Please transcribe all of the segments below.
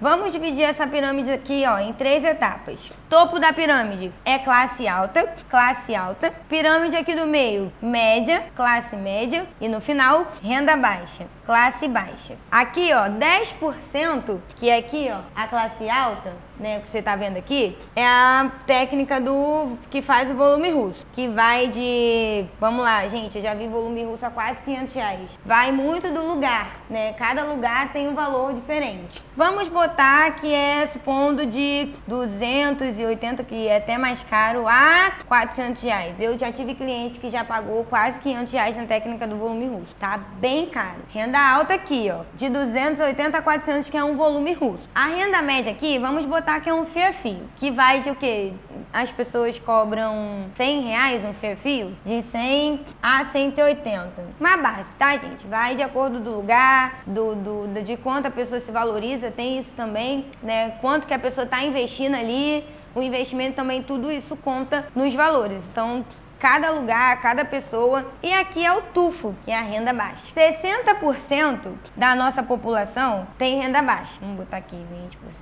Vamos dividir essa pirâmide aqui, ó, em três etapas. Topo da pirâmide é classe alta, classe alta. Pirâmide aqui do meio, média, classe média. E no final, renda baixa, classe baixa. Aqui, ó, 10%, que é aqui, ó, a classe alta, né, que você tá vendo aqui, é a técnica do que faz o volume russo, que vai de, vamos lá, gente, eu já vi volume russo a quase 500 reais. Vai muito do lugar, né? Cada lugar tem um valor diferente. Vamos botar que é supondo de 280, que é até mais caro, a 400 reais. Eu já tive cliente que já pagou quase 500 reais na técnica do volume russo. Tá bem caro. Renda alta aqui, ó, de 280 a 400, que é um volume russo. A renda média aqui, vamos botar que é um fio-fio, que vai de o quê? As pessoas cobram 100 reais um fio-fio? De 100 a 180. Uma base, tá, gente? Vai de acordo do lugar, do, do, de quanto a pessoa se valoriza, tem isso também, né? Quanto que a pessoa está investindo ali, o investimento também, tudo isso conta nos valores. Então, cada lugar, cada pessoa. E aqui é o tufo, que é a renda baixa. 60% da nossa população tem renda baixa. Vamos botar aqui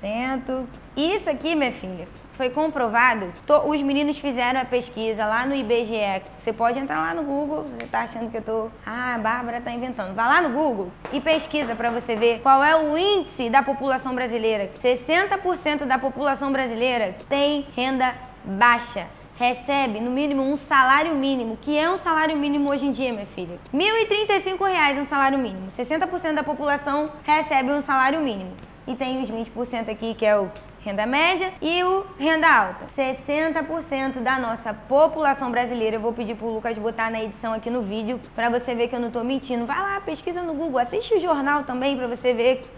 20%. Isso aqui, minha filha, foi comprovado. os meninos fizeram a pesquisa lá no IBGE. Você pode entrar lá no Google, você tá achando que eu tô. Ah, a Bárbara tá inventando. Vá lá no Google e pesquisa para você ver qual é o índice da população brasileira. 60% da população brasileira tem renda baixa recebe no mínimo um salário mínimo, que é um salário mínimo hoje em dia, minha filha. 1.035 reais um salário mínimo. 60% da população recebe um salário mínimo. E tem os 20% aqui que é o renda média e o renda alta. 60% da nossa população brasileira, eu vou pedir pro Lucas botar na edição aqui no vídeo para você ver que eu não tô mentindo. Vai lá, pesquisa no Google, assiste o jornal também para você ver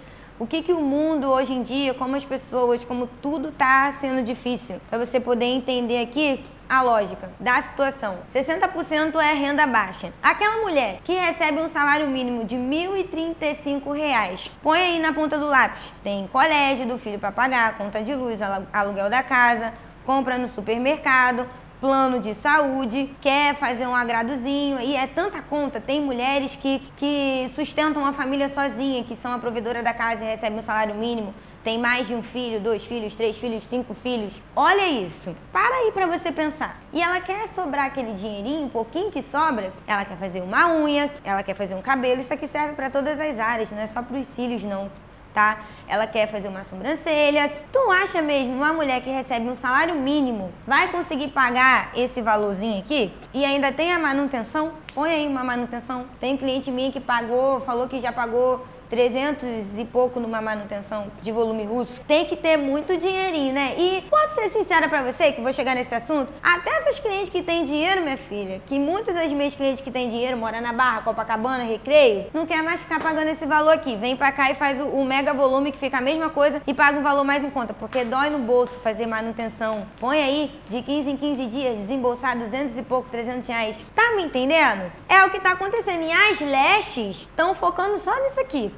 o que, que o mundo hoje em dia, como as pessoas, como tudo está sendo difícil. Para você poder entender aqui a lógica da situação. 60% é renda baixa. Aquela mulher que recebe um salário mínimo de R$ 1.035, põe aí na ponta do lápis. Tem colégio do filho para pagar, conta de luz, aluguel da casa, compra no supermercado, plano de saúde, quer fazer um agradozinho, e é tanta conta. Tem mulheres que, que sustentam uma família sozinha, que são a provedora da casa e recebem um salário mínimo. Tem mais de um filho, dois filhos, três filhos, cinco filhos. Olha isso. Para aí para você pensar. E ela quer sobrar aquele dinheirinho, um pouquinho que sobra. Ela quer fazer uma unha, ela quer fazer um cabelo. Isso aqui serve para todas as áreas, não é só para os cílios, não tá? Ela quer fazer uma sobrancelha. Tu acha mesmo uma mulher que recebe um salário mínimo vai conseguir pagar esse valorzinho aqui? E ainda tem a manutenção? Põe aí uma manutenção. Tem cliente minha que pagou, falou que já pagou 300 e pouco numa manutenção de volume russo, tem que ter muito dinheirinho, né? E posso ser sincera para você, que vou chegar nesse assunto, até essas clientes que têm dinheiro, minha filha, que muitas das minhas clientes que têm dinheiro, moram na Barra, Copacabana, Recreio, não quer mais ficar pagando esse valor aqui. Vem pra cá e faz o, o mega volume que fica a mesma coisa e paga um valor mais em conta, porque dói no bolso fazer manutenção. Põe aí, de 15 em 15 dias, desembolsar 200 e poucos, 300 reais. Tá me entendendo? É o que tá acontecendo. E as lestes estão focando só nisso aqui.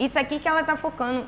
Isso aqui que ela tá focando